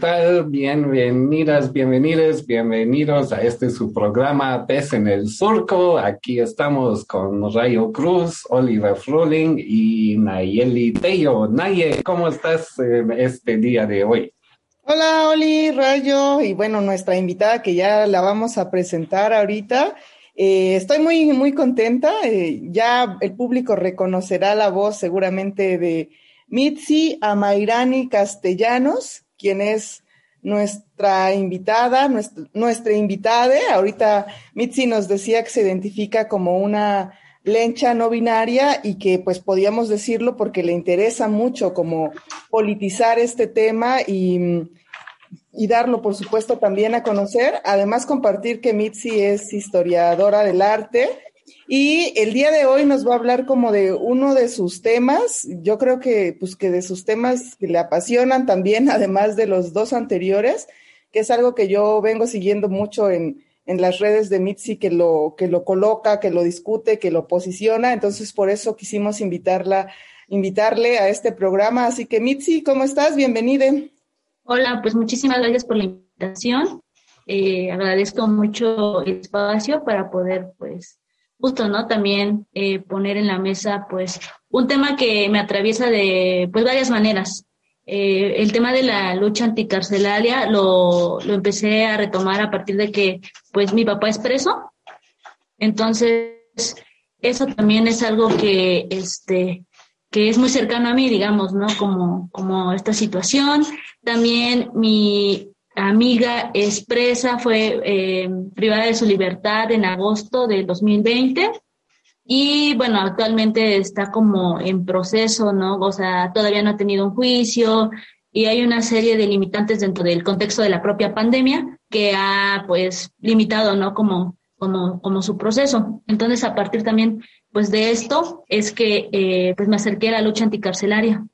Bienvenidas, bienvenidos, bienvenidos a este su programa Pez en el Surco. Aquí estamos con Rayo Cruz, Oliver Froling y Nayeli Tello. Naye, ¿cómo estás eh, este día de hoy? Hola, Oli, Rayo, y bueno, nuestra invitada que ya la vamos a presentar ahorita. Eh, estoy muy, muy contenta. Eh, ya el público reconocerá la voz seguramente de Mitzi Amairani Castellanos quien es nuestra invitada, nuestra, invitada. Ahorita Mitzi nos decía que se identifica como una lencha no binaria y que pues podíamos decirlo porque le interesa mucho como politizar este tema y, y darlo por supuesto también a conocer. Además compartir que Mitzi es historiadora del arte y el día de hoy nos va a hablar como de uno de sus temas, yo creo que pues que de sus temas que le apasionan también, además de los dos anteriores, que es algo que yo vengo siguiendo mucho en, en las redes de Mitzi, que lo, que lo coloca, que lo discute, que lo posiciona. Entonces, por eso quisimos invitarla, invitarle a este programa. Así que, Mitzi, ¿cómo estás? Bienvenida. Hola, pues muchísimas gracias por la invitación. Eh, agradezco mucho el espacio para poder, pues, justo, ¿no? También eh, poner en la mesa, pues, un tema que me atraviesa de, pues, varias maneras. Eh, el tema de la lucha anticarcelaria lo, lo empecé a retomar a partir de que, pues, mi papá es preso. Entonces, eso también es algo que, este, que es muy cercano a mí, digamos, ¿no? Como, como esta situación. También mi, amiga expresa fue eh, privada de su libertad en agosto del 2020 y bueno, actualmente está como en proceso, ¿no? O sea, todavía no ha tenido un juicio y hay una serie de limitantes dentro del contexto de la propia pandemia que ha pues limitado, ¿no? Como, como, como su proceso. Entonces, a partir también pues de esto es que eh, pues me acerqué a la lucha anticarcelaria.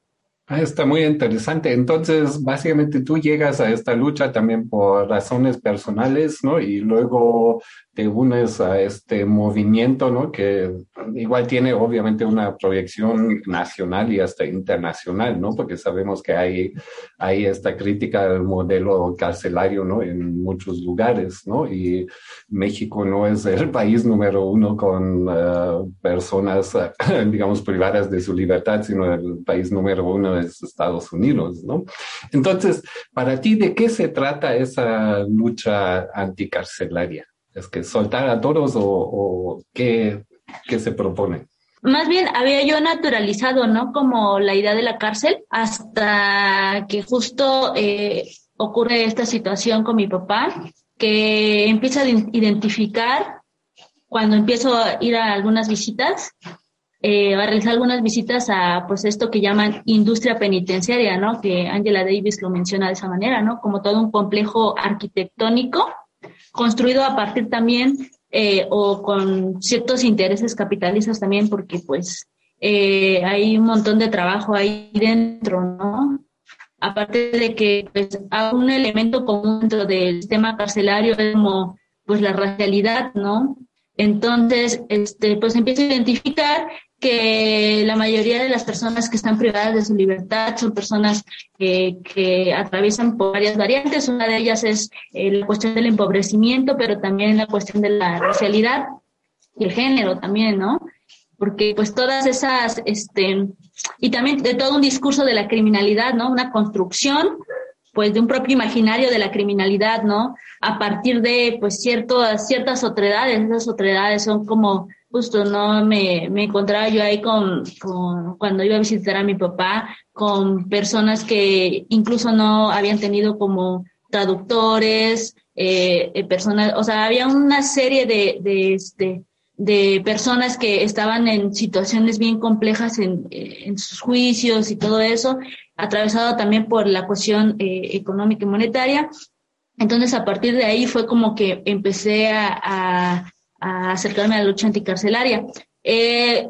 Ah, está muy interesante. Entonces, básicamente tú llegas a esta lucha también por razones personales, ¿no? Y luego te unes a este movimiento, ¿no? Que igual tiene obviamente una proyección nacional y hasta internacional, ¿no? Porque sabemos que hay, hay esta crítica al modelo carcelario, ¿no? En muchos lugares, ¿no? Y México no es el país número uno con uh, personas, digamos, privadas de su libertad, sino el país número uno es Estados Unidos, ¿no? Entonces, para ti, ¿de qué se trata esa lucha anticarcelaria? ¿Es que soltar a todos o, qué, se propone? Más bien había yo naturalizado, ¿no? Como la idea de la cárcel hasta que justo eh, ocurre esta situación con mi papá, que empieza a identificar cuando empiezo a ir a algunas visitas, eh, a realizar algunas visitas a pues esto que llaman industria penitenciaria, ¿no? Que Angela Davis lo menciona de esa manera, ¿no? Como todo un complejo arquitectónico construido a partir también eh, o con ciertos intereses capitalistas también, porque pues eh, hay un montón de trabajo ahí dentro, ¿no? Aparte de que pues, un elemento común dentro del sistema carcelario es como pues la racialidad, ¿no? Entonces, este, pues empiezo a identificar que la mayoría de las personas que están privadas de su libertad son personas que, que atraviesan por varias variantes. Una de ellas es eh, la cuestión del empobrecimiento, pero también la cuestión de la racialidad y el género también, ¿no? Porque pues todas esas, este, y también de todo un discurso de la criminalidad, ¿no? Una construcción pues de un propio imaginario de la criminalidad, ¿no? A partir de pues cierto, ciertas otredades, esas otredades son como justo no me, me encontraba yo ahí con, con, cuando iba a visitar a mi papá, con personas que incluso no habían tenido como traductores, eh, eh, personas, o sea, había una serie de, de, este, de personas que estaban en situaciones bien complejas en, en sus juicios y todo eso, atravesado también por la cuestión eh, económica y monetaria. Entonces, a partir de ahí fue como que empecé a, a acercarme a la lucha anticarcelaria. Eh,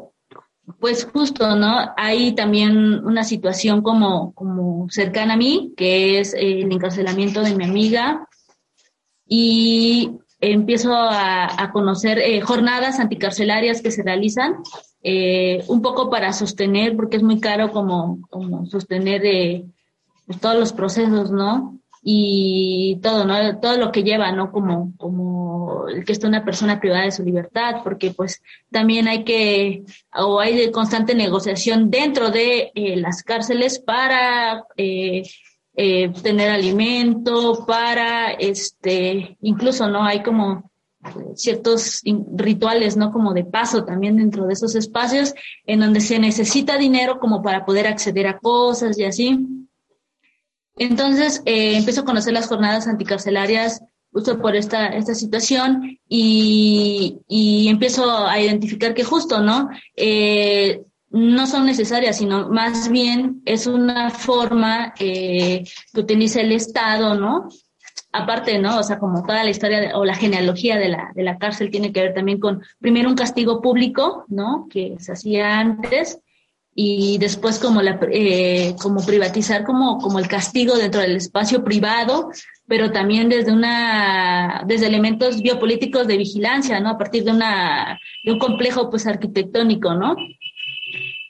pues justo, ¿no? Hay también una situación como, como cercana a mí, que es el encarcelamiento de mi amiga. Y empiezo a, conocer eh, jornadas anticarcelarias que se realizan, eh, un poco para sostener, porque es muy caro como, como sostener eh, pues, todos los procesos, ¿no? Y todo, ¿no? Todo lo que lleva, ¿no? Como, como el que esté una persona privada de su libertad, porque pues también hay que, o hay constante negociación dentro de las cárceles para eh, tener alimento, para, este, incluso, ¿no? Hay como ciertos rituales, ¿no? Como de paso también dentro de esos espacios en donde se necesita dinero como para poder acceder a cosas y así. Entonces, eh, empiezo a conocer las jornadas anticarcelarias justo por esta, esta situación y, y empiezo a identificar que justo, ¿no? Eh, no son necesarias, sino más bien es una forma eh, que utiliza el Estado, ¿no? Aparte, ¿no? O sea, como toda la historia o la genealogía de la, de la cárcel tiene que ver también con, primero, un castigo público, ¿no? Que se hacía antes, y después como, la, eh, como privatizar como, como el castigo dentro del espacio privado, pero también desde, una, desde elementos biopolíticos de vigilancia, ¿no? A partir de, una, de un complejo pues arquitectónico, ¿no?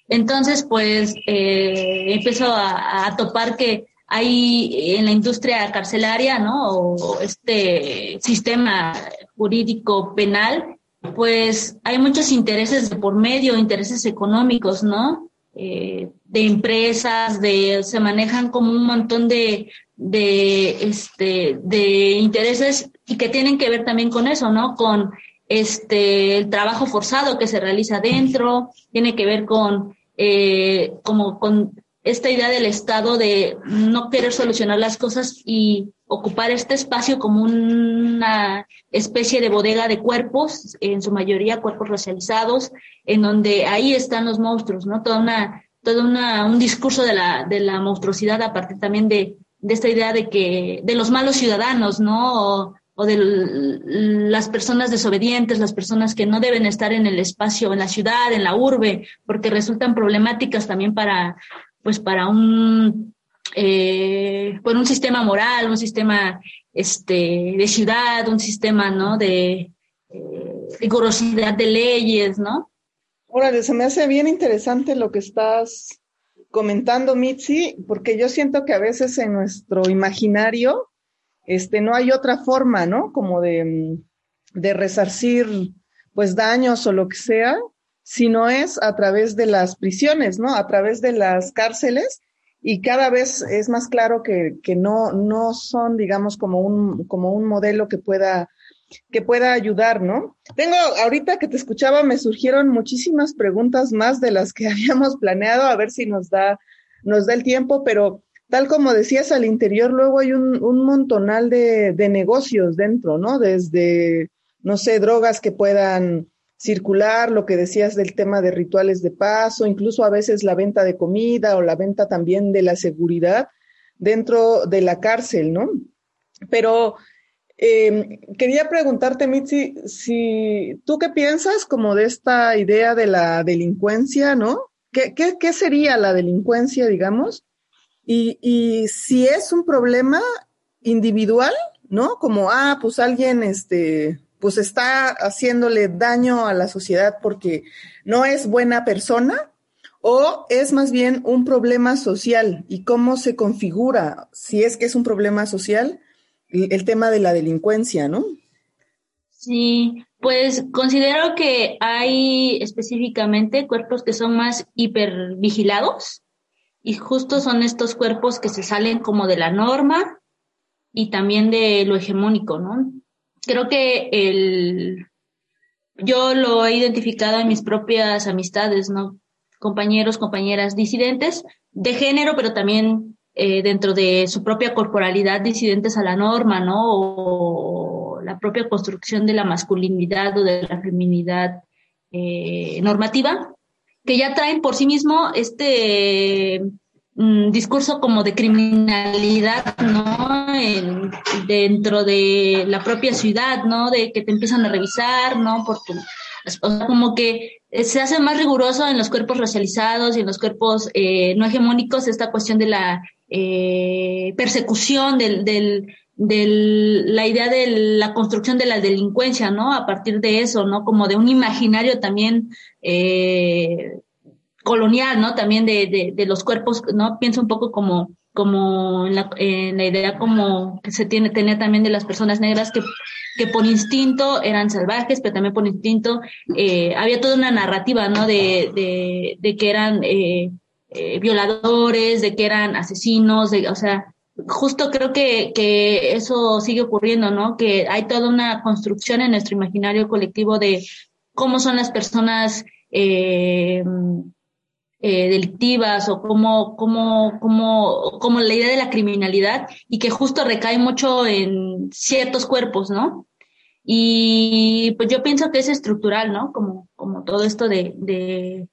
Entonces, pues eh, empezó a, topar que hay en la industria carcelaria, ¿no? O este sistema jurídico penal, pues hay muchos intereses de por medio, intereses económicos, ¿no? Eh, de empresas, de, se manejan como un montón de, de, este, de intereses y que tienen que ver también con eso, ¿no? Con este, el trabajo forzado que se realiza dentro, tiene que ver con, eh, como con esta idea del Estado de no querer solucionar las cosas y ocupar este espacio como una especie de bodega de cuerpos, en su mayoría cuerpos racializados, en donde ahí están los monstruos, ¿no? Toda una, todo una, un discurso de la, de la monstruosidad a partir también de, de esta idea de que, de los malos ciudadanos, ¿no? De las personas desobedientes, las personas que no deben estar en el espacio, en la ciudad, en la urbe, porque resultan problemáticas también para, pues para un, eh, un sistema moral, un sistema este, de ciudad, un sistema, ¿no? De eh, rigurosidad de leyes, ¿no? Órale, se me hace bien interesante lo que estás comentando, Mitzi, porque yo siento que a veces en nuestro imaginario este, no hay otra forma, ¿no? Como de, de resarcir, pues, daños o lo que sea, sino es a través de las prisiones, ¿no? A través de las cárceles y cada vez es más claro que, que no, no son, digamos, como un, como un modelo que pueda, que pueda ayudar, ¿no? Tengo, ahorita que te escuchaba, me surgieron muchísimas preguntas más de las que habíamos planeado, a ver si nos da, nos da el tiempo, pero tal como decías, al interior luego hay un, montonal de, negocios dentro, ¿no? Desde, no sé, drogas que puedan circular, lo que decías del tema de rituales de paso, incluso a veces la venta de comida o la venta también de la seguridad dentro de la cárcel, ¿no? Pero eh, quería preguntarte, Mitzi, si tú qué piensas como de esta idea de la delincuencia, ¿no? ¿Qué, qué, qué sería la delincuencia, digamos? Y, y si es un problema individual, ¿no? Como, ah, pues alguien, este, pues está haciéndole daño a la sociedad porque no es buena persona, o es más bien un problema social y cómo se configura, si es que es un problema social, el, el tema de la delincuencia, ¿no? Sí, pues considero que hay específicamente cuerpos que son más hipervigilados, y justo son estos cuerpos que se salen como de la norma y también de lo hegemónico, ¿no? Creo que el, yo lo he identificado en mis propias amistades, ¿no? Compañeros, compañeras disidentes de género, pero también eh, dentro de su propia corporalidad disidentes a la norma, ¿no? O la propia construcción de la masculinidad o de la feminidad eh, normativa, que ya traen por sí mismo este, mm, discurso como de criminalidad, ¿no? dentro de la propia ciudad, ¿no? De que te empiezan a revisar, ¿no? Por tu, como que se hace más riguroso en los cuerpos racializados y en los cuerpos eh, no hegemónicos esta cuestión de la eh, persecución del, del, la idea de la construcción de la delincuencia, ¿no? A partir de eso, ¿no? Como de un imaginario también eh, colonial, ¿no? También de, de, de, los cuerpos, ¿no? Pienso un poco como, como en la, en la idea como que se tiene, tenía también de las personas negras que, que por instinto eran salvajes, pero también por instinto eh, había toda una narrativa, ¿no? De, de, de que eran eh, eh, violadores, de que eran asesinos, de, o sea, justo creo que, que eso sigue ocurriendo, ¿no? Que hay toda una construcción en nuestro imaginario colectivo de cómo son las personas eh, eh, delictivas o cómo, cómo, cómo, cómo la idea de la criminalidad y que justo recae mucho en ciertos cuerpos, ¿no? Y pues yo pienso que es estructural, ¿no? Como, como todo esto de, de,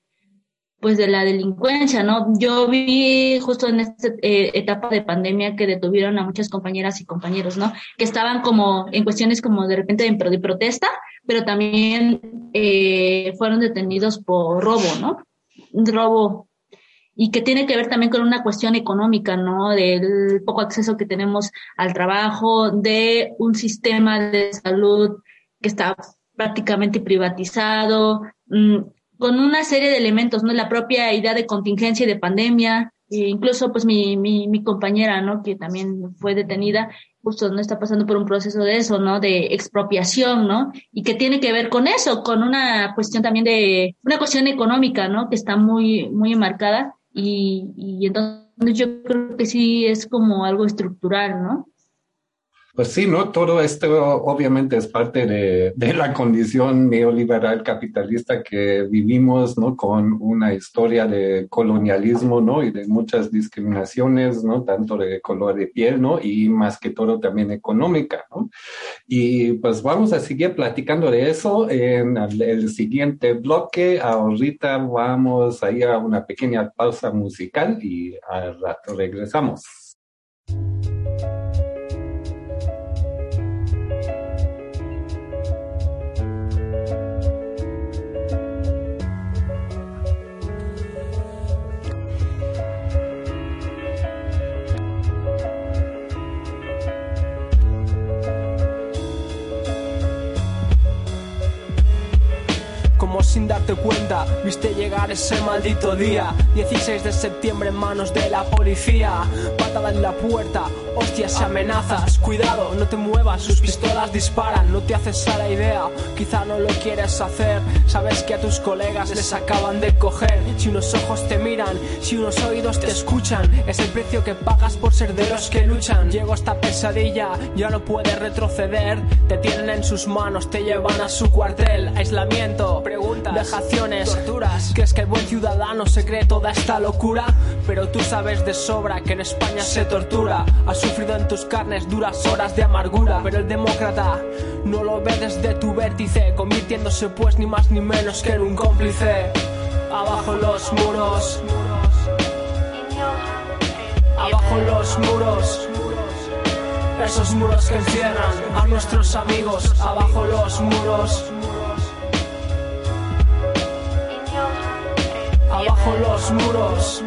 pues de la delincuencia, ¿no? Yo vi justo en esta eh, etapa de pandemia que detuvieron a muchas compañeras y compañeros, ¿no? Que estaban como en cuestiones como de repente de, protesta, pero también eh, fueron detenidos por robo, ¿no? Robo y que tiene que ver también con una cuestión económica, ¿no? Del poco acceso que tenemos al trabajo, de un sistema de salud que está prácticamente privatizado, mm, con una serie de elementos, ¿no? La propia idea de contingencia y de pandemia, e incluso pues mi, mi, mi compañera, ¿no? Que también fue detenida, justo no está pasando por un proceso de eso, ¿no? De expropiación, ¿no? Y que tiene que ver con eso, con una cuestión también de, una cuestión económica, ¿no? Que está muy, muy marcada y, y entonces yo creo que sí es como algo estructural, ¿no? Pues sí, ¿no? Todo esto obviamente es parte de, de, la condición neoliberal capitalista que vivimos, ¿no? Con una historia de colonialismo, ¿no? Y de muchas discriminaciones, ¿no? Tanto de color de piel, ¿no? Y más que todo también económica, ¿no? Y pues vamos a seguir platicando de eso en el siguiente bloque. Ahorita vamos a ir a una pequeña pausa musical y al rato regresamos. Sin darte cuenta, viste llegar ese maldito día, 16 de septiembre en manos de la policía, patada en la puerta, hostias y amenazas, cuidado, no te muevas, sus pistolas disparan, no te haces a la idea, quizá no lo quieres hacer, sabes que a tus colegas les acaban de coger, si unos ojos te miran, si unos oídos te escuchan, es el precio que pagas por ser de los que luchan, llegó esta pesadilla, ya no puedes retroceder, te tienen en sus manos, te llevan a su cuartel, aislamiento, vejaciones, torturas. ¿Crees que el buen ciudadano se cree toda esta locura? Pero tú sabes de sobra que en España se tortura. Has sufrido en tus carnes duras horas de amargura. Pero el demócrata no lo ve desde tu vértice, convirtiéndose pues ni más ni menos que en un cómplice. Abajo los muros. Abajo los muros. Esos muros que encierran a nuestros amigos. Abajo los muros. Abajo los muros.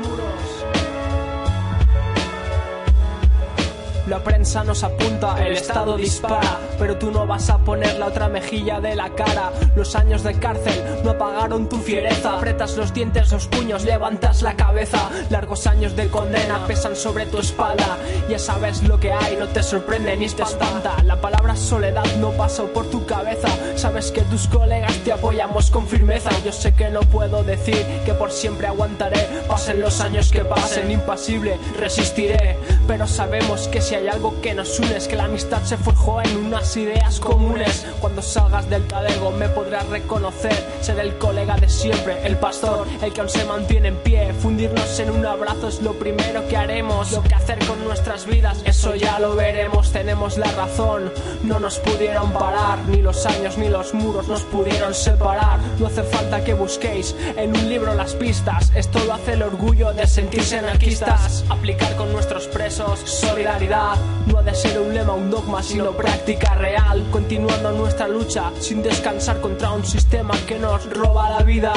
La prensa nos apunta, el Estado dispara, pero tú no vas a poner la otra mejilla de la cara. Los años de cárcel no apagaron tu fiereza. Apretas los dientes, los puños, levantas la cabeza. Largos años de condena pesan sobre tu espalda. Ya sabes lo que hay, no te sorprende ni te espanta. La palabra soledad no pasó por tu cabeza. Sabes que tus colegas te apoyamos con firmeza. Yo sé que no puedo decir que por siempre aguantaré. Pasen los años que pasen, impasible, resistiré. Pero sabemos que si hay algo que nos une es que la amistad se forjó en ideas comunes. Cuando salgas del talego me podrás reconocer. Ser el colega de siempre, el pastor, el que aún se mantiene en pie. Fundirnos en un abrazo es lo primero que haremos. Lo que hacer con nuestras vidas, eso ya lo veremos. Tenemos la razón, no nos pudieron parar. Ni los años ni los muros nos pudieron separar. No hace falta que busquéis en un libro las pistas. Esto lo hace el orgullo de sentirse anarquistas. Aplicar con nuestros presos solidaridad. No ha de ser un lema, un dogma, sino práctica real. Continuando nuestra lucha sin descansar contra un sistema que nos roba la vida.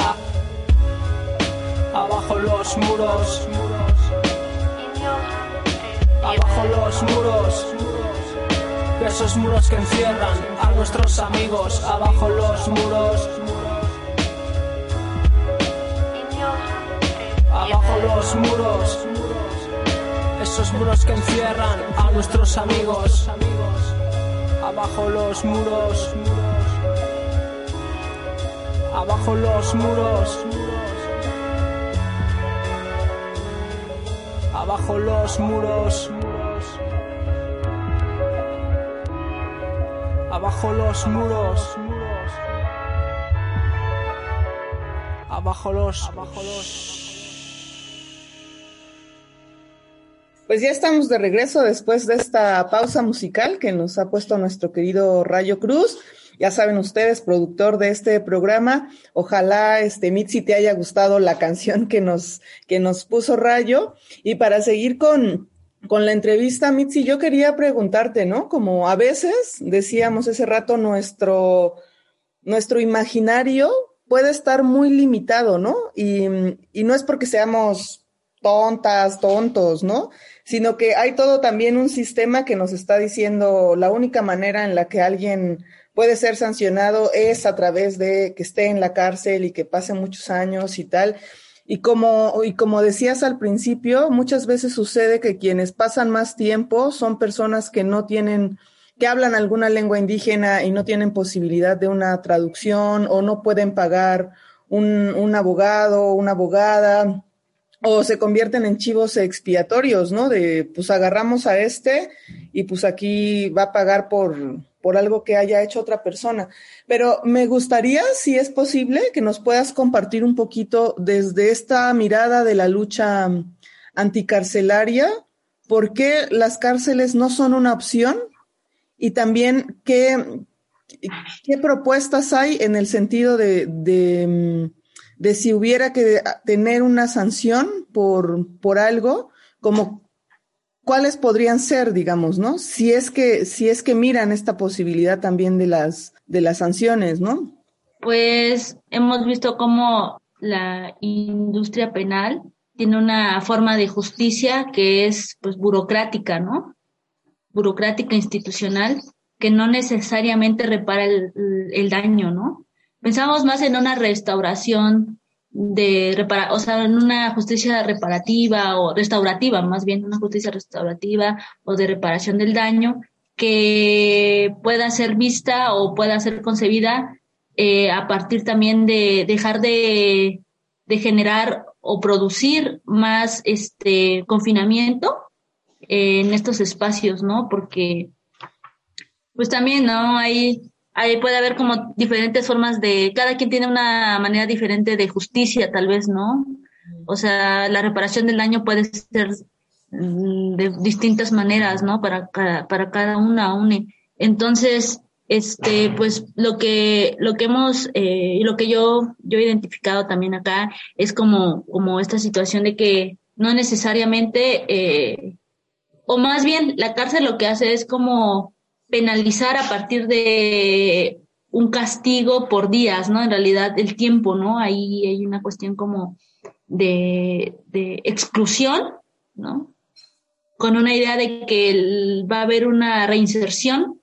Abajo los muros. Abajo los muros. Esos muros que encierran a nuestros amigos. Abajo los muros. Abajo los muros. Esos muros que encierran a nuestros amigos. Abajo los muros. Abajo los muros. Abajo los muros. Abajo los muros. Abajo los. Abajo los. Pues ya estamos de regreso después de esta pausa musical que nos ha puesto nuestro querido Rayo Cruz. Ya saben ustedes, productor de este programa. Ojalá este Mitzi te haya gustado la canción que nos, que nos puso Rayo. Y para seguir con, con la entrevista, Mitzi, yo quería preguntarte, ¿no? Como a veces decíamos ese rato, nuestro, nuestro imaginario puede estar muy limitado, ¿no? Y, y no es porque seamos tontas, tontos, ¿no? Sino que hay todo también un sistema que nos está diciendo la única manera en la que alguien puede ser sancionado es a través de que esté en la cárcel y que pase muchos años y tal. Y como, y como decías al principio, muchas veces sucede que quienes pasan más tiempo son personas que no tienen, que hablan alguna lengua indígena y no tienen posibilidad de una traducción o no pueden pagar un, un abogado, una abogada o se convierten en chivos expiatorios, ¿no? De pues agarramos a este y pues aquí va a pagar por, por algo que haya hecho otra persona. Pero me gustaría, si es posible, que nos puedas compartir un poquito desde esta mirada de la lucha anticarcelaria, por qué las cárceles no son una opción y también qué, qué propuestas hay en el sentido de, de de si hubiera que tener una sanción por, por algo, como cuáles podrían ser, digamos, ¿no? Si es que, si es que miran esta posibilidad también de las, de las sanciones, ¿no? Pues hemos visto cómo la industria penal tiene una forma de justicia que es pues burocrática, ¿no? Burocrática institucional, que no necesariamente repara el, el daño, ¿no? Pensamos más en una restauración de repara o sea, en una justicia reparativa o restaurativa, más bien una justicia restaurativa o de reparación del daño que pueda ser vista o pueda ser concebida eh, a partir también de dejar de, de generar o producir más este confinamiento en estos espacios, ¿no? Porque pues también, ¿no? Hay ahí puede haber como diferentes formas de, cada quien tiene una manera diferente de justicia, tal vez, ¿no? O sea, la reparación del daño puede ser mm, de distintas maneras, ¿no? Para para cada una, une. Entonces, este, pues lo que, lo que hemos, eh, lo que yo, yo he identificado también acá es como, como esta situación de que no necesariamente, eh, o más bien la cárcel lo que hace es como penalizar a partir de un castigo por días, ¿no? En realidad el tiempo, ¿no? Ahí hay una cuestión como de, de exclusión, ¿no? Con una idea de que va a haber una reinserción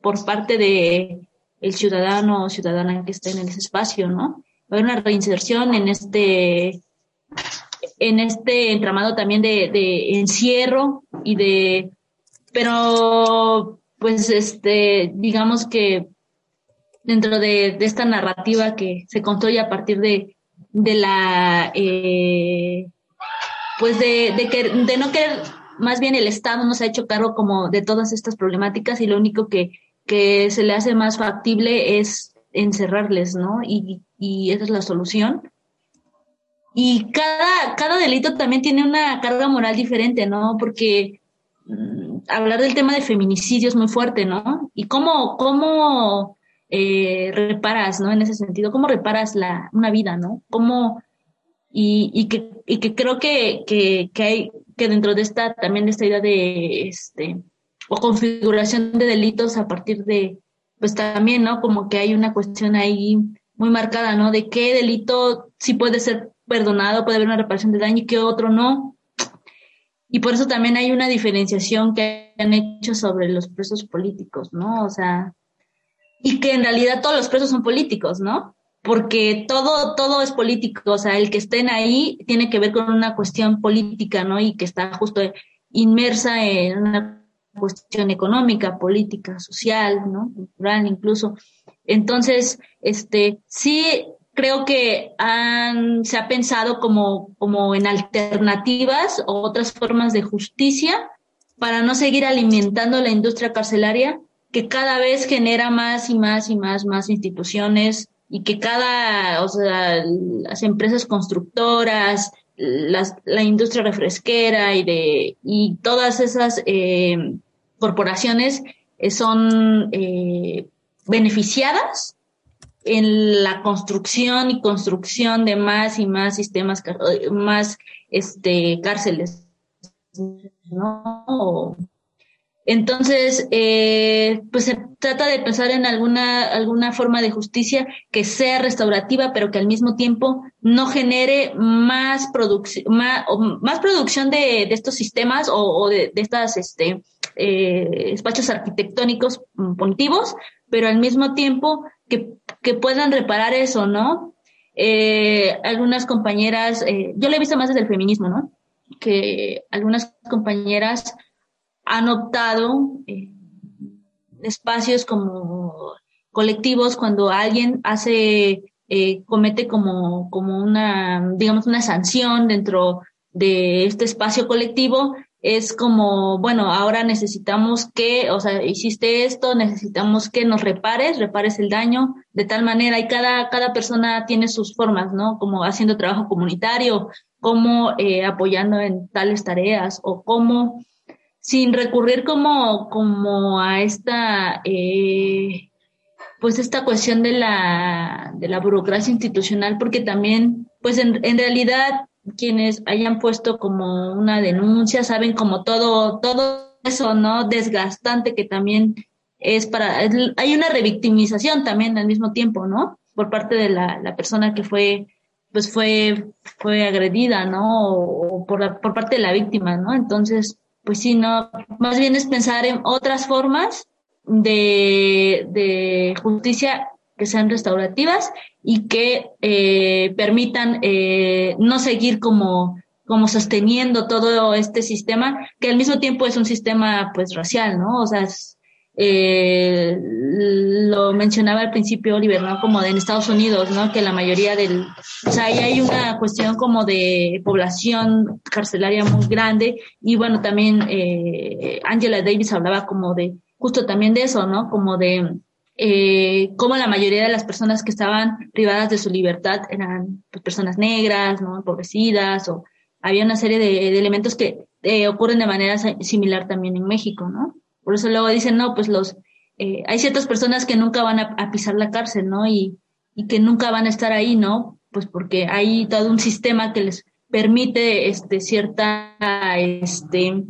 por parte de el ciudadano o ciudadana que esté en ese espacio, ¿no? Va a haber una reinserción en este en este entramado también de, de encierro y de pero pues este, digamos que dentro de, esta narrativa que se construye a partir de, de la, eh, pues de, de, que, de no querer más bien el Estado no se ha hecho cargo como de todas estas problemáticas y lo único que, que se le hace más factible es encerrarles, ¿no? Y, y esa es la solución. Y cada, cada delito también tiene una carga moral diferente, ¿no? Porque hablar del tema de feminicidio es muy fuerte, ¿no? Y cómo, cómo eh, reparas, ¿no? En ese sentido, cómo reparas la, una vida, ¿no? Cómo, y, y, que, y que creo que, que, que hay, que dentro de esta, también de esta idea de, este, o configuración de delitos a partir de, pues también, ¿no? Como que hay una cuestión ahí muy marcada, ¿no? De qué delito sí puede ser perdonado, puede haber una reparación de daño y qué otro no. Y por eso también hay una diferenciación que han hecho sobre los presos políticos, ¿no? O sea, y que en realidad todos los presos son políticos, ¿no? Porque todo, todo es político, o sea, el que estén ahí tiene que ver con una cuestión política, ¿no? Y que está justo inmersa en una cuestión económica, política, social, ¿no? Cultural incluso. Entonces, este, sí creo que han, se ha pensado como, en alternativas o otras formas de justicia para no seguir alimentando la industria carcelaria que cada vez genera más y más y más, más instituciones y que cada, o sea, las empresas constructoras, las, la industria refresquera y de, y todas esas eh, corporaciones eh, son eh, beneficiadas en la construcción y construcción de más y más sistemas, más este, cárceles, ¿no? Entonces, eh, pues se trata de pensar en alguna, alguna forma de justicia que sea restaurativa, pero que al mismo tiempo no genere más, producción más, más producción de, estos sistemas o, de, de, estas este, eh, espacios arquitectónicos punitivos, pero al mismo tiempo que, que puedan reparar eso, ¿no? Eh, algunas compañeras, eh, yo le he visto más desde el feminismo, ¿no? Que algunas compañeras han optado eh, espacios como colectivos cuando alguien hace, eh, comete como, como una, digamos, una sanción dentro de este espacio colectivo, es como, bueno, ahora necesitamos que, o sea, hiciste esto, necesitamos que nos repares, repares el daño de tal manera y cada, cada persona tiene sus formas, ¿no? Como haciendo trabajo comunitario, como eh, apoyando en tales tareas o como sin recurrir como, como a esta, eh, pues esta cuestión de la, de la burocracia institucional, porque también, pues en, en realidad quienes hayan puesto como una denuncia saben como todo, todo eso, ¿no? Desgastante que también es para, hay una revictimización también al mismo tiempo, ¿no? Por parte de la, la persona que fue, pues fue, fue agredida, ¿no? O, o por, la, por parte de la víctima, ¿no? Entonces, pues sí, no, más bien es pensar en otras formas de, de justicia que sean restaurativas y que eh, permitan eh, no seguir como, como sosteniendo todo este sistema, que al mismo tiempo es un sistema pues racial, ¿no? O sea, es, eh, lo mencionaba al principio Oliver, ¿no? Como de en Estados Unidos, ¿no? Que la mayoría del, o sea, ahí hay una cuestión como de población carcelaria muy grande y bueno, también eh, Angela Davis hablaba como de, justo también de eso, ¿no? Como de eh, cómo la mayoría de las personas que estaban privadas de su libertad eran pues, personas negras, ¿no? Empobrecidas o había una serie de, de elementos que eh, ocurren de manera similar también en México, ¿no? Por eso luego dicen, no, pues los, eh, hay ciertas personas que nunca van a, a, pisar la cárcel, ¿no? Y, y que nunca van a estar ahí, ¿no? Pues porque hay todo un sistema que les permite, este, cierta, este,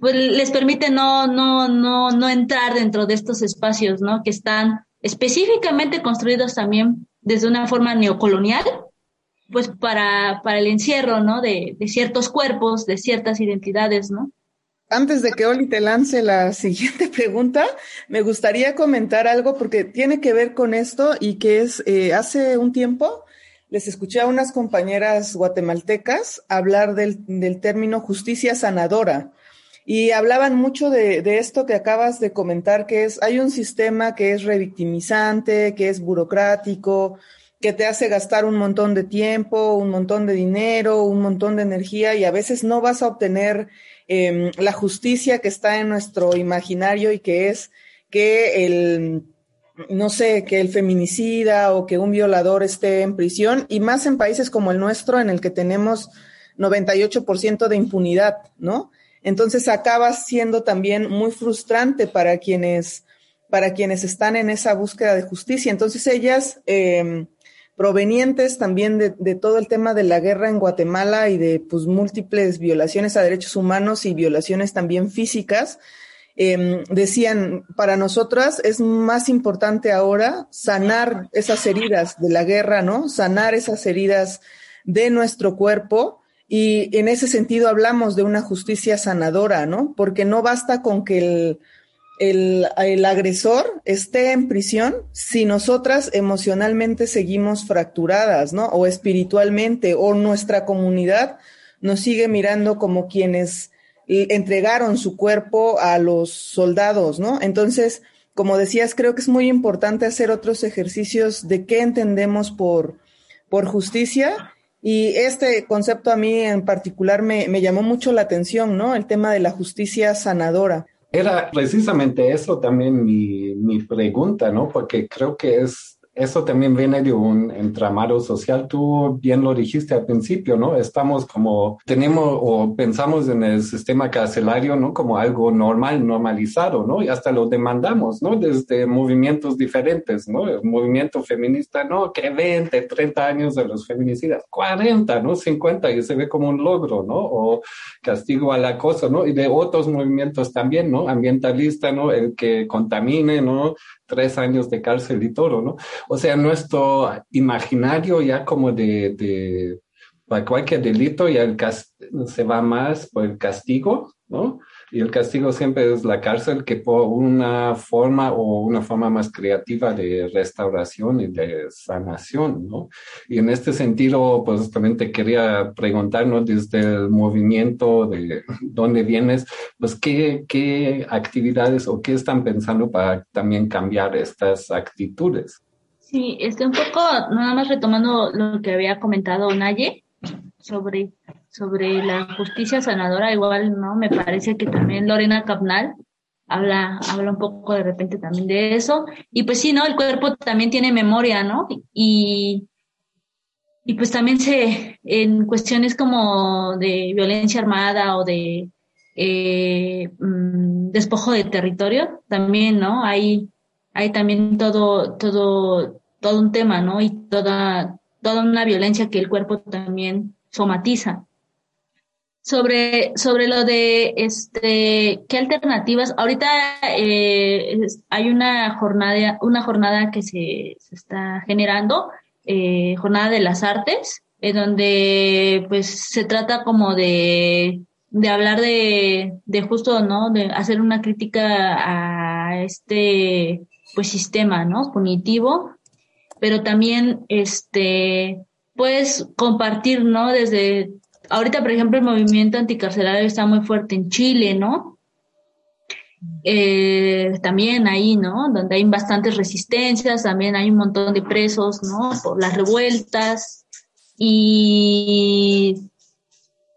pues les permite no, no, no, no entrar dentro de estos espacios, ¿no? Que están específicamente construidos también desde una forma neocolonial, pues para, para el encierro, ¿no? De, de ciertos cuerpos, de ciertas identidades, ¿no? Antes de que Oli te lance la siguiente pregunta, me gustaría comentar algo porque tiene que ver con esto y que es, eh, hace un tiempo les escuché a unas compañeras guatemaltecas hablar del, del término justicia sanadora y hablaban mucho de, esto que acabas de comentar, que es, hay un sistema que es revictimizante, que es burocrático, que te hace gastar un montón de tiempo, un montón de dinero, un montón de energía y a veces no vas a obtener em, la justicia que está en nuestro imaginario y que es que el, no sé, que el feminicida o que un violador esté en prisión y más en países como el nuestro en el que tenemos 98% de impunidad, ¿no? Entonces acaba siendo también muy frustrante para quienes, para quienes están en esa búsqueda de justicia. Entonces ellas, eh, provenientes también de, todo el tema de la guerra en Guatemala y de pues, múltiples violaciones a derechos humanos y violaciones también físicas, eh, decían, para nosotras es más importante ahora sanar esas heridas de la guerra, ¿no? Sanar esas heridas de nuestro cuerpo. Y en ese sentido hablamos de una justicia sanadora, ¿no? Porque no basta con que el, el, el, agresor esté en prisión si nosotras emocionalmente seguimos fracturadas, ¿no? O espiritualmente, o nuestra comunidad nos sigue mirando como quienes entregaron su cuerpo a los soldados, ¿no? Entonces, como decías, creo que es muy importante hacer otros ejercicios de qué entendemos por, por justicia. Y este concepto a mí en particular me, me llamó mucho la atención, ¿no? El tema de la justicia sanadora. Era precisamente eso también mi, mi pregunta, ¿no? Porque creo que es eso también viene de un entramado social. Tú bien lo dijiste al principio, ¿no? Estamos como, tenemos o pensamos en el sistema carcelario, ¿no? Como algo normal, normalizado, ¿no? Y hasta lo demandamos, ¿no? Desde movimientos diferentes, ¿no? El movimiento feminista, ¿no? Que 20, 30 años de los feminicidas, 40, ¿no? 50 y se ve como un logro, ¿no? O castigo al acoso, ¿no? Y de otros movimientos también, ¿no? Ambientalista, ¿no? El que contamine, ¿no? Tres años de cárcel y todo, ¿no? O sea, nuestro imaginario ya como de, de para cualquier delito ya el se va más por el castigo, ¿no? Y el castigo siempre es la cárcel que por una forma o una forma más creativa de restauración y de sanación, ¿no? Y en este sentido, pues también te quería preguntar, ¿no? Desde el movimiento de dónde vienes, pues qué, qué actividades o qué están pensando para también cambiar estas actitudes. Sí, estoy un poco, nada más retomando lo que había comentado Naye sobre sobre la justicia sanadora, igual, ¿no? Me parece que también Lorena Capnal habla, habla un poco de repente también de eso. Y pues sí, ¿no? El cuerpo también tiene memoria, ¿no? Y, y pues también se, en cuestiones como de violencia armada o de eh, mm, despojo de territorio, también, ¿no? Hay, hay también todo, todo, todo un tema, ¿no? Y toda, toda una violencia que el cuerpo también somatiza sobre, sobre lo de este qué alternativas. Ahorita eh, hay una jornada, una jornada que se, se está generando, eh, jornada de las artes, en donde pues se trata como de, de hablar de, de justo, ¿no? De hacer una crítica a este pues sistema, ¿no? Punitivo, pero también este pues compartir, ¿no? Desde ahorita, por ejemplo, el movimiento anticarcelario está muy fuerte en Chile, ¿no? Eh, también ahí, ¿no? Donde hay bastantes resistencias, también hay un montón de presos, ¿no? Por las revueltas. Y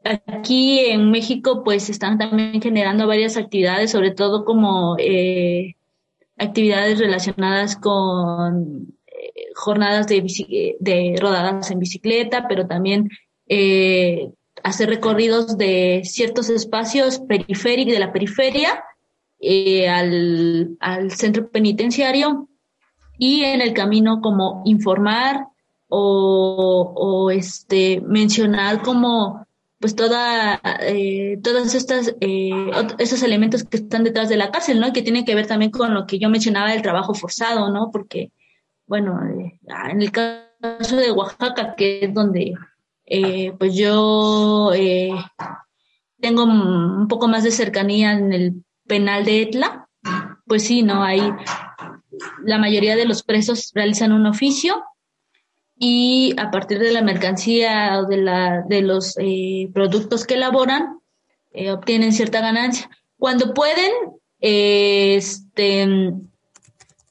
aquí en México, pues están también generando varias actividades, sobre todo como eh, actividades relacionadas con jornadas de, de rodadas en bicicleta, pero también eh, hacer recorridos de ciertos espacios periféricos de la periferia eh, al, al, centro penitenciario y en el camino como informar o, o este mencionar como pues toda eh, todas estas eh, esos elementos que están detrás de la cárcel no que tienen que ver también con lo que yo mencionaba del trabajo forzado no porque bueno eh, en el caso de Oaxaca que es donde eh, pues yo eh, tengo un poco más de cercanía en el penal de Etla, pues sí, ¿no? Ahí la mayoría de los presos realizan un oficio y a partir de la mercancía o de, la, de los eh, productos que elaboran, eh, obtienen cierta ganancia. Cuando pueden, este,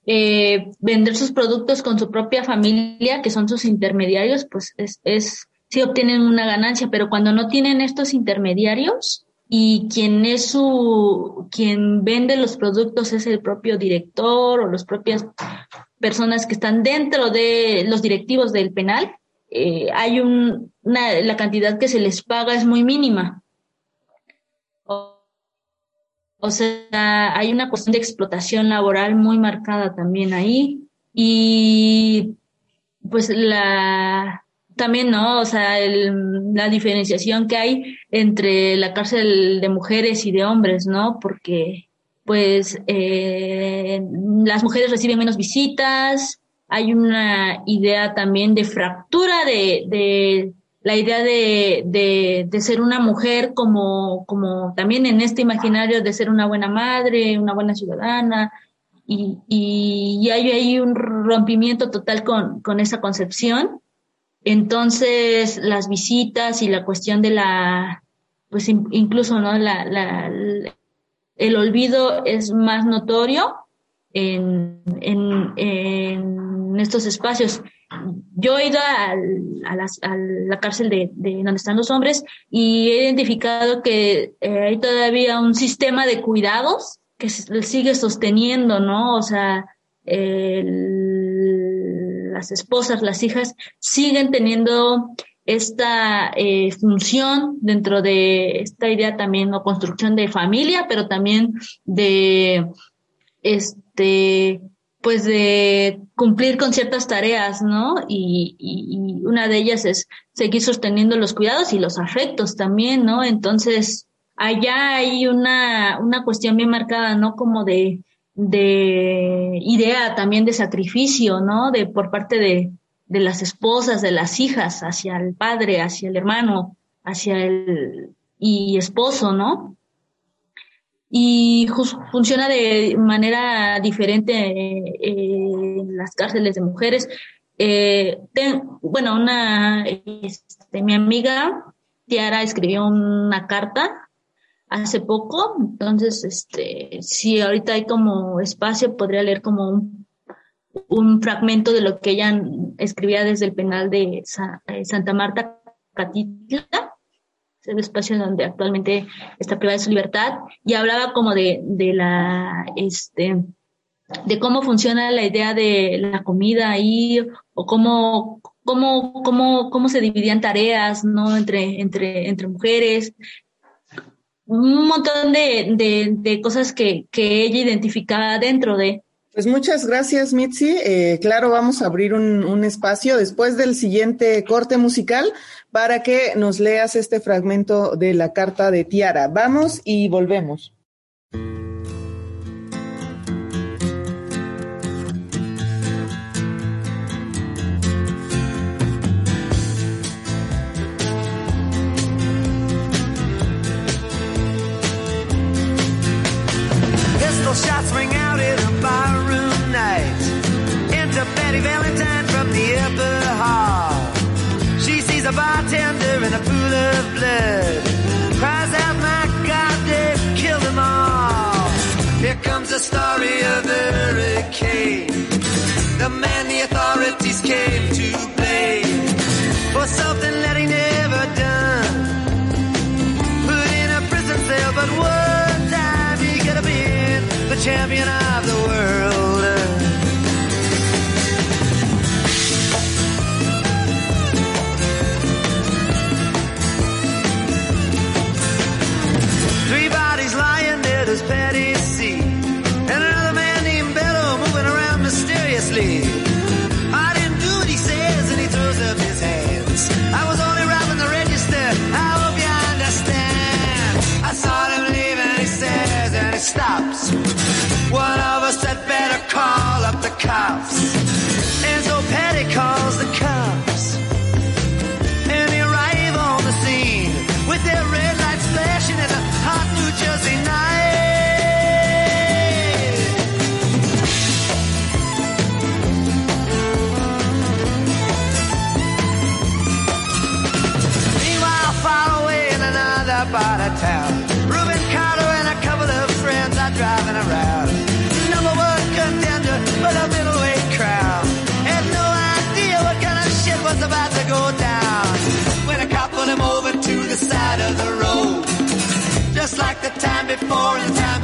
eh, vender sus productos con su propia familia, que son sus intermediarios, pues es, es sí obtienen una ganancia, pero cuando no tienen estos intermediarios y quien es su, quien vende los productos es el propio director o las propias personas que están dentro de los directivos del penal, eh, hay un, una, la cantidad que se les paga es muy mínima. O sea, hay una cuestión de explotación laboral muy marcada también ahí. Y pues la, también, ¿no? O sea, el, la diferenciación que hay entre la cárcel de mujeres y de hombres, ¿no? Porque, pues, eh, las mujeres reciben menos visitas, hay una idea también de fractura de, de la idea de, de, de, ser una mujer como, como también en este imaginario de ser una buena madre, una buena ciudadana, y, y, hay, hay un rompimiento total con, con esa concepción entonces, las visitas y la cuestión de la, pues incluso, ¿no? La, la, el olvido es más notorio en, en, en estos espacios. Yo he ido a, la cárcel de, de, donde están los hombres y he identificado que eh, hay todavía un sistema de cuidados que sigue sosteniendo, ¿no? O sea, las esposas, las hijas, siguen teniendo esta eh, función dentro de esta idea también o construcción de familia, pero también de este pues de cumplir con ciertas tareas, ¿no? Y, y, una de ellas es seguir sosteniendo los cuidados y los afectos también, ¿no? Entonces, allá hay una, una cuestión bien marcada, ¿no? Como de de idea también de sacrificio, ¿no? De por parte de, de las esposas, de las hijas, hacia el padre, hacia el hermano, hacia el y esposo, ¿no? Y funciona de manera diferente eh, en las cárceles de mujeres. Eh, bueno, una, este, mi amiga Tiara escribió una carta hace poco, entonces, este, si ahorita hay como espacio, podría leer como un, fragmento de lo que ella escribía desde el penal de eh, Santa Marta Catitla, el espacio donde actualmente está privada de su libertad, y hablaba como de, de la, este, de cómo funciona la idea de la comida ahí, o cómo, cómo, cómo, cómo se dividían tareas, ¿no? Entre, entre, entre mujeres, un montón de, de, de cosas que, que, ella identificaba dentro de. Pues muchas gracias, Mitzi. Eh, claro, vamos a abrir un, un, espacio después del siguiente corte musical para que nos leas este fragmento de la carta de Tiara. Vamos y volvemos. Blood. Cries out, my God, they've killed them all. Here comes the story of the hurricane. The man house.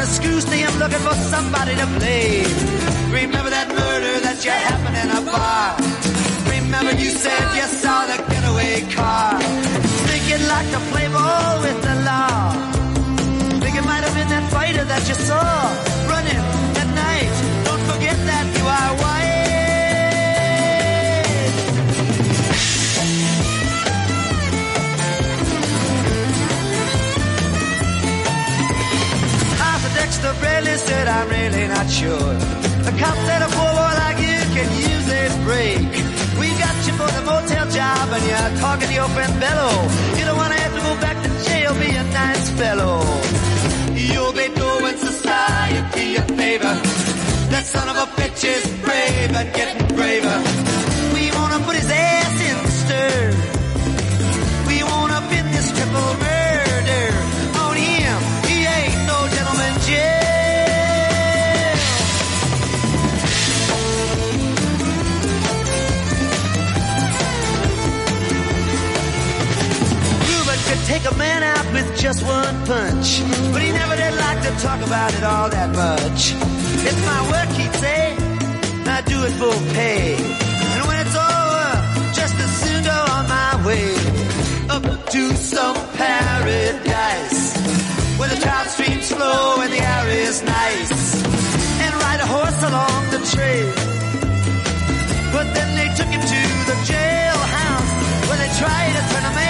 The screws to him looking for somebody to blame. Remember that murder that you happened in a bar. Remember you said you saw the getaway car. Think you'd like to play ball with the law. Think it might have been that fighter that you saw Dexter Bradley said, I'm really not sure. The cop said a poor boy like you can use a break. We got you for the motel job and you're talking to your friend Bello. You don't want to have to go back to jail, be a nice fellow. You'll be doing society a favor. That son of a bitch is brave and getting braver. Take a man out with just one punch, but he never did like to talk about it all that much. It's my work, he'd say. I do it for pay. And when it's over, just as soon go on my way up to some paradise where the trout streams flow and the air is nice, and ride a horse along the trail. But then they took him to the jailhouse where they tried to turn a man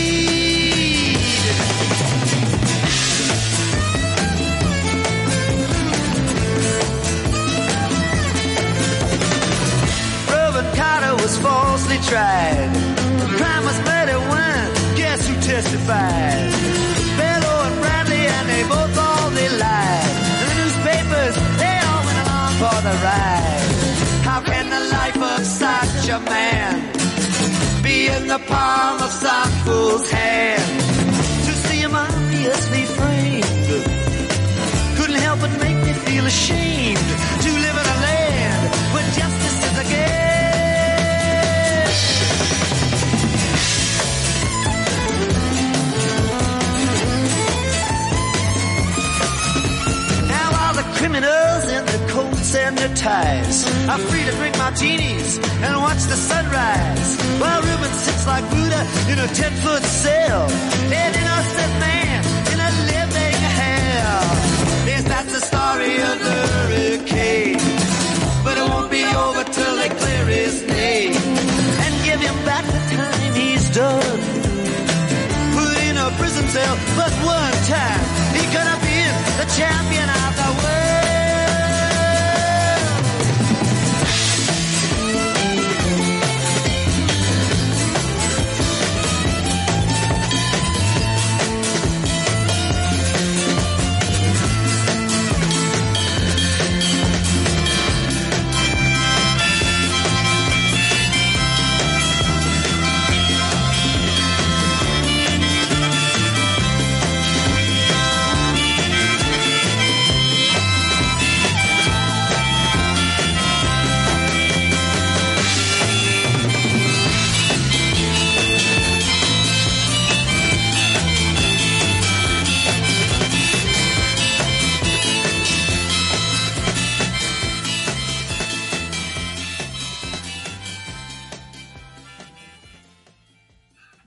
Was falsely tried. The crime was murder when, guess who testified? Bello and Bradley, and they both all they lied. The newspapers, they all went along for the ride. How can the life of such a man be in the palm of some fool's hand? To see him obviously framed couldn't help but make me feel ashamed ties. I'm free to drink martinis and watch the sunrise. While Reuben sits like Buddha in a ten foot cell. An innocent man in a living hell. Yes, that's the story of the hurricane. But it won't be over till they clear his name and give him back the time he's done. Put in a prison cell, but one time he have been the champion of the world.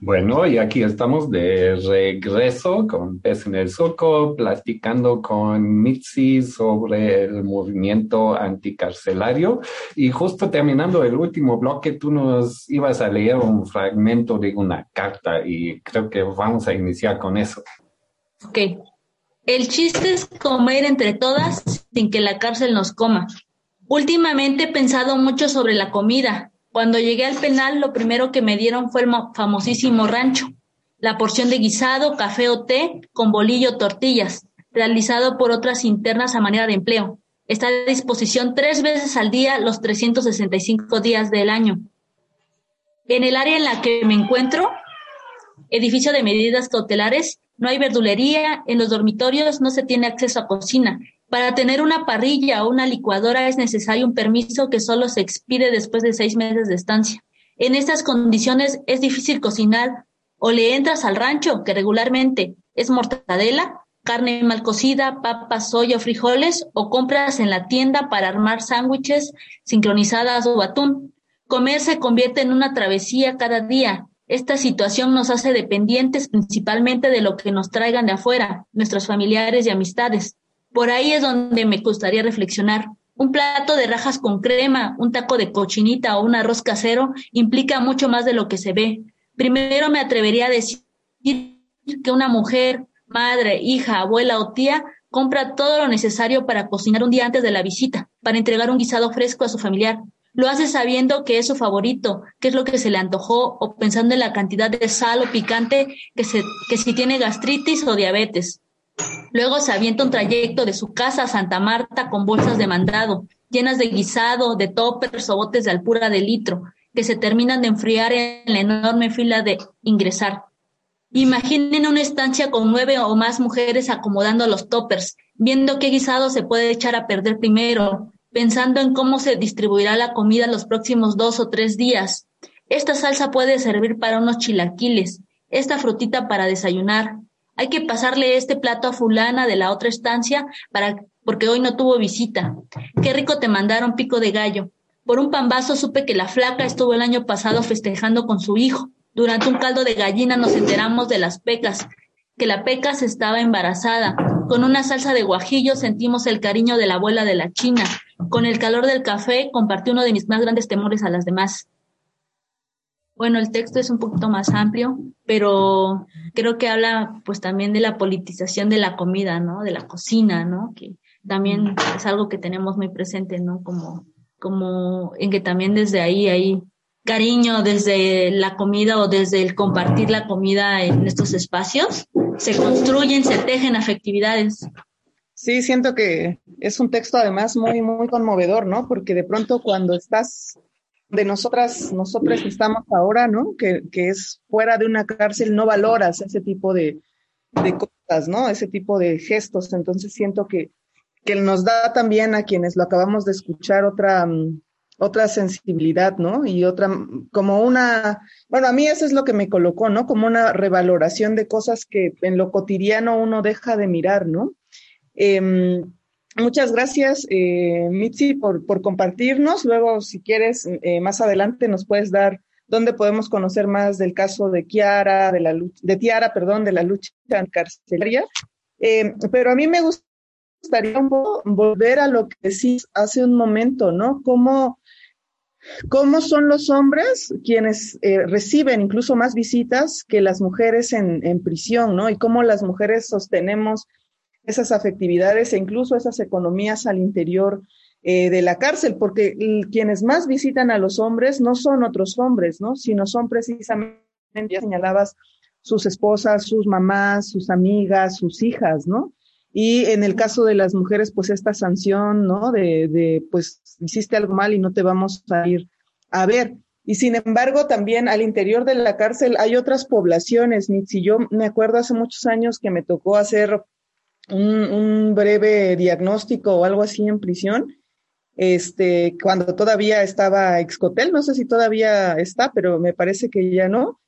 Bueno, y aquí estamos de regreso con Pez en el Soco, platicando con Mitzi sobre el movimiento anticarcelario. Y justo terminando el último bloque, tú nos ibas a leer un fragmento de una carta y creo que vamos a iniciar con eso. Ok. El chiste es comer entre todas sin que la cárcel nos coma. Últimamente he pensado mucho sobre la comida cuando llegué al penal, lo primero que me dieron fue el famosísimo rancho, la porción de guisado, café o té con bolillo tortillas, realizado por otras internas a manera de empleo. Está a disposición tres veces al día los 365 días del año. En el área en la que me encuentro, edificio de medidas cautelares, no hay verdulería, en los dormitorios no se tiene acceso a cocina para tener una parrilla o una licuadora es necesario un permiso que solo se expide después de seis meses de estancia. En estas condiciones es difícil cocinar o le entras al rancho, que regularmente es mortadela, carne mal cocida, papas, soya o frijoles, o compras en la tienda para armar sándwiches sincronizadas o atún. Comer se convierte en una travesía cada día. Esta situación nos hace dependientes principalmente de lo que nos traigan de afuera, nuestros familiares y amistades. Por ahí es donde me gustaría reflexionar. Un plato de rajas con crema, un taco de cochinita o un arroz casero implica mucho más de lo que se ve. Primero me atrevería a decir que una mujer, madre, hija, abuela o tía compra todo lo necesario para cocinar un día antes de la visita, para entregar un guisado fresco a su familiar. Lo hace sabiendo que es su favorito, qué es lo que se le antojó o pensando en la cantidad de sal o picante que, se, que si tiene gastritis o diabetes. Luego se avienta un trayecto de su casa a Santa Marta con bolsas de mandado, llenas de guisado, de toppers o botes de alpura de litro, que se terminan de enfriar en la enorme fila de ingresar. Imaginen una estancia con nueve o más mujeres acomodando los toppers, viendo qué guisado se puede echar a perder primero, pensando en cómo se distribuirá la comida los próximos dos o tres días. Esta salsa puede servir para unos chilaquiles, esta frutita para desayunar, hay que pasarle este plato a fulana de la otra estancia para, porque hoy no tuvo visita. Qué rico te mandaron pico de gallo. Por un pambazo supe que la flaca estuvo el año pasado festejando con su hijo. Durante un caldo de gallina nos enteramos de las pecas, que la pecas estaba embarazada. Con una salsa de guajillo sentimos el cariño de la abuela de la China. Con el calor del café compartí uno de mis más grandes temores a las demás. Bueno, el texto es un poquito más amplio, pero creo que habla pues también de la politización de la comida, ¿no? De la cocina, ¿no? Que también es algo que tenemos muy presente, ¿no? Como, como en que también desde ahí hay cariño desde la comida o desde el compartir la comida en estos espacios, se construyen, se tejen afectividades. Sí, siento que es un texto además muy, muy conmovedor, ¿no? Porque de pronto cuando estás de nosotras, nosotras estamos ahora, ¿no? Que, que, es fuera de una cárcel, no valoras ese tipo de, de, cosas, ¿no? Ese tipo de gestos. Entonces siento que, que nos da también a quienes lo acabamos de escuchar otra, mm, otra sensibilidad, ¿no? Y otra, mm, como una, bueno, a mí eso es lo que me colocó, ¿no? Como una revaloración de cosas que en lo cotidiano uno deja de mirar, ¿no? Eh, muchas gracias, eh, Mitzi, por, compartirnos. Luego, si quieres, eh, más adelante nos puedes dar dónde podemos conocer más del caso de Kiara, de la lucha, de Tiara, perdón, de la lucha carcelaria. Eh, pero a mí me gustaría un poco volver a lo que decís hace un momento, ¿no? Cómo, cómo son los hombres quienes eh, reciben incluso más visitas que las mujeres en, en prisión, ¿no? Y cómo las mujeres sostenemos esas afectividades e incluso esas economías al interior eh, de la cárcel, porque quienes más visitan a los hombres no son otros hombres, ¿no? Sino son precisamente, ya señalabas, sus esposas, sus mamás, sus amigas, sus hijas, ¿no? Y en el caso de las mujeres, pues esta sanción, ¿no? De, de pues hiciste algo mal y no te vamos a ir a ver. Y sin embargo, también al interior de la cárcel hay otras poblaciones, Mitzi. Yo me acuerdo hace muchos años que me tocó hacer un, un breve diagnóstico o algo así en prisión este, cuando todavía estaba Excotel, no sé si todavía está, pero me parece que ya no.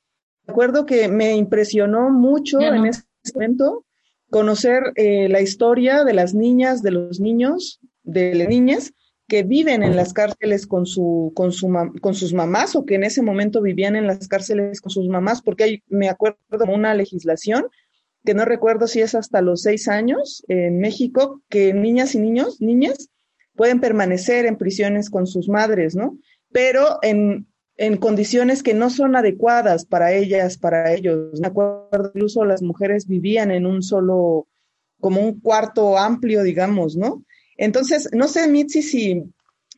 Recuerdo que me impresionó mucho en ese momento conocer eh, la historia de las niñas, de los niños, de las niñas que viven en las cárceles con, su, con, su, con sus mamás o que en ese momento vivían en las cárceles con sus mamás, porque hay, me acuerdo de una legislación que no recuerdo si es hasta los seis años en México, que niñas y niños, niñas, pueden permanecer en prisiones con sus madres, ¿no? Pero en, en condiciones que no son adecuadas para ellas, para ellos. Me acuerdo, incluso las mujeres vivían en un solo, como un cuarto amplio, digamos, ¿no? Entonces, no sé, Mitzi, si,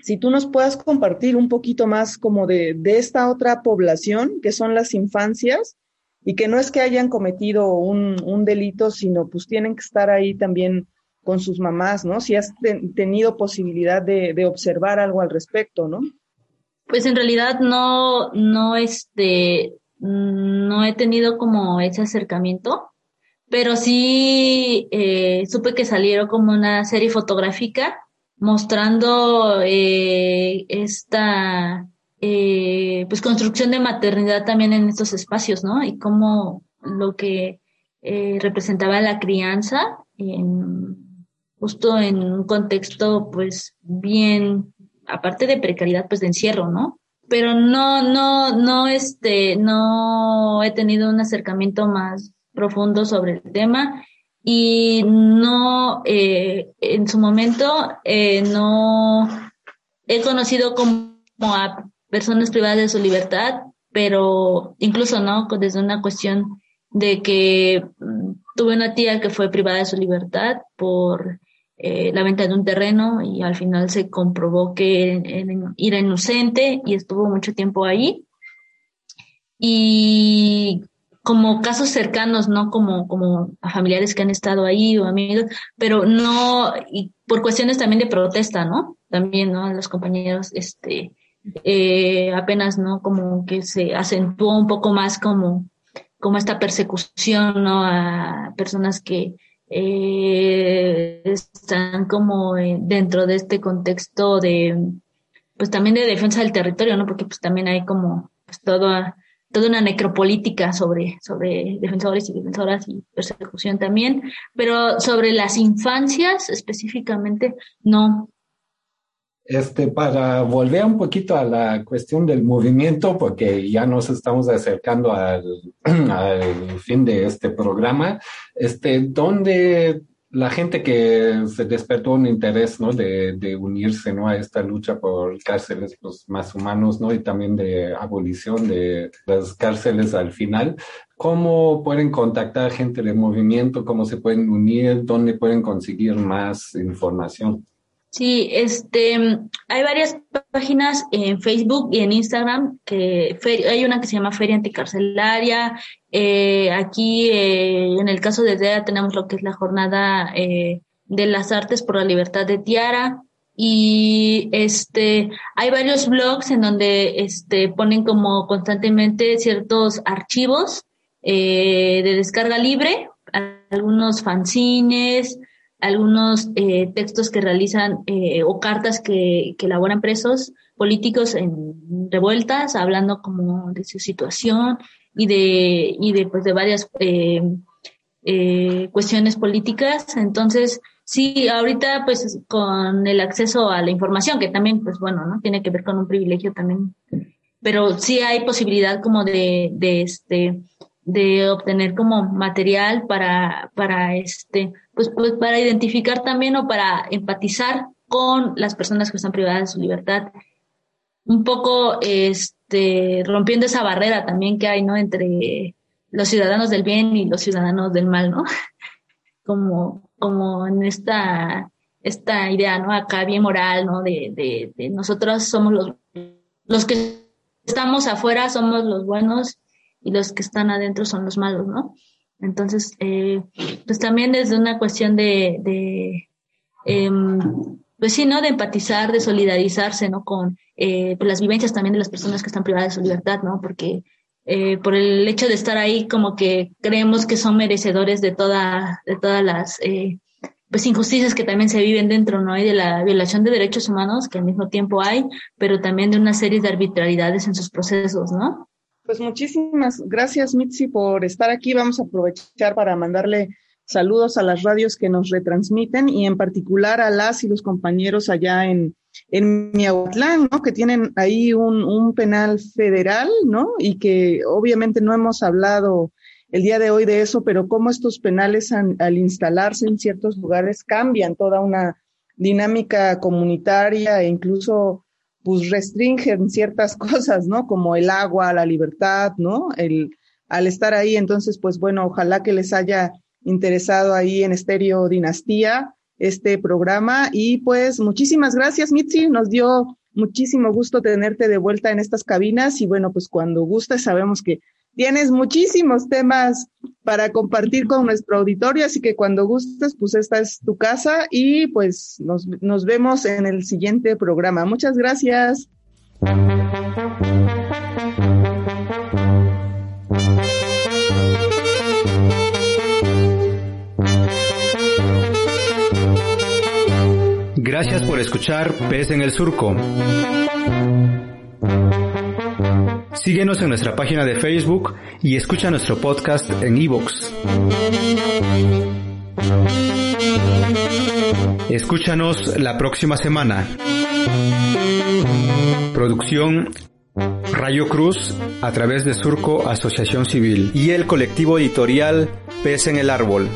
si tú nos puedas compartir un poquito más como de, de esta otra población, que son las infancias, y que no es que hayan cometido un, un delito, sino pues tienen que estar ahí también con sus mamás, ¿no? Si has tenido posibilidad de, de, observar algo al respecto, ¿no? Pues en realidad no, no, este, no he tenido como ese acercamiento, pero sí eh, supe que salieron como una serie fotográfica mostrando eh, esta eh, pues construcción de maternidad también en estos espacios, ¿no? Y cómo lo que eh, representaba la crianza en justo en un contexto pues bien, aparte de precariedad, pues de encierro, ¿no? Pero no, no, no, este, no he tenido un acercamiento más profundo sobre el tema y no, eh, en su momento, eh, no he conocido como a personas privadas de su libertad, pero incluso, ¿no? Desde una cuestión de que mm, tuve una tía que fue privada de su libertad por eh, la venta de un terreno y al final se comprobó que era inocente y estuvo mucho tiempo ahí. Y como casos cercanos, no como, como a familiares que han estado ahí o amigos, pero no, y por cuestiones también de protesta, ¿no? También, ¿no? Los compañeros, este, eh, apenas, ¿no? Como que se acentuó un poco más como, como esta persecución, ¿no? A personas que, eh, están como eh, dentro de este contexto de, pues también de defensa del territorio, ¿no? Porque pues también hay como pues, toda, toda una necropolítica sobre, sobre defensores y defensoras y persecución también, pero sobre las infancias específicamente, no, este, para volver un poquito a la cuestión del movimiento, porque ya nos estamos acercando al, fin de este programa, este, ¿dónde la gente que se despertó un interés, ¿no? De, de unirse, ¿no? A esta lucha por cárceles pues, más humanos, ¿no? Y también de abolición de las cárceles al final. ¿Cómo pueden contactar gente del movimiento? ¿Cómo se pueden unir? ¿Dónde pueden conseguir más información? Sí, este, hay varias páginas en Facebook y en Instagram que hay una que se llama Feria Anticarcelaria. Eh, aquí, eh, en el caso de DEA, tenemos lo que es la jornada eh, de las artes por la libertad de Tiara. Y este, hay varios blogs en donde este, ponen como constantemente ciertos archivos eh, de descarga libre, algunos fanzines, algunos eh, textos que realizan eh, o cartas que, que, elaboran presos políticos en revueltas, hablando como de su situación y de, y de, pues, de varias eh, eh cuestiones políticas. Entonces, Sí, ahorita pues con el acceso a la información, que también pues bueno, ¿no? Tiene que ver con un privilegio también, pero sí hay posibilidad como de, de este, de obtener como material para, para este, pues, pues para identificar también o para empatizar con las personas que están privadas de su libertad. Un poco, este, rompiendo esa barrera también que hay, ¿no? Entre los ciudadanos del bien y los ciudadanos del mal, ¿no? Como, como en esta, esta idea, ¿no? Acá bien moral, ¿no? De, de, de nosotros somos los, los que estamos afuera somos los buenos y los que están adentro son los malos, ¿no? Entonces, eh, pues también desde una cuestión de, de eh, pues sí, ¿no? De empatizar, de solidarizarse, ¿no? Con eh, pues las vivencias también de las personas que están privadas de su libertad, ¿no? Porque eh, por el hecho de estar ahí, como que creemos que son merecedores de toda, de todas las eh, pues injusticias que también se viven dentro, ¿no? Y de la violación de derechos humanos que al mismo tiempo hay, pero también de una serie de arbitrariedades en sus procesos, ¿no? Pues muchísimas gracias, Mitzi, por estar aquí. Vamos a aprovechar para mandarle saludos a las radios que nos retransmiten y en particular a las y los compañeros allá en, en Miahuatlán, ¿no? Que tienen ahí un, un penal federal, ¿no? Y que obviamente no hemos hablado el día de hoy de eso, pero cómo estos penales al instalarse en ciertos lugares cambian toda una dinámica comunitaria e incluso pues restringen ciertas cosas, ¿no? Como el agua, la libertad, ¿no? El, al estar ahí, entonces, pues bueno, ojalá que les haya interesado ahí en Estéreo Dinastía este programa y pues muchísimas gracias, Mitzi, nos dio muchísimo gusto tenerte de vuelta en estas cabinas y bueno, pues cuando gustes sabemos que tienes muchísimos temas para compartir con nuestro auditorio, así que cuando gustes, pues esta es tu casa y pues nos, nos vemos en el siguiente programa. Muchas gracias. Gracias por escuchar Pez en el Surco. Síguenos en nuestra página de Facebook y escucha nuestro podcast en iVoox. Escúchanos la próxima semana. Producción Rayo Cruz a través de Surco Asociación Civil y el colectivo editorial Pez en el Árbol.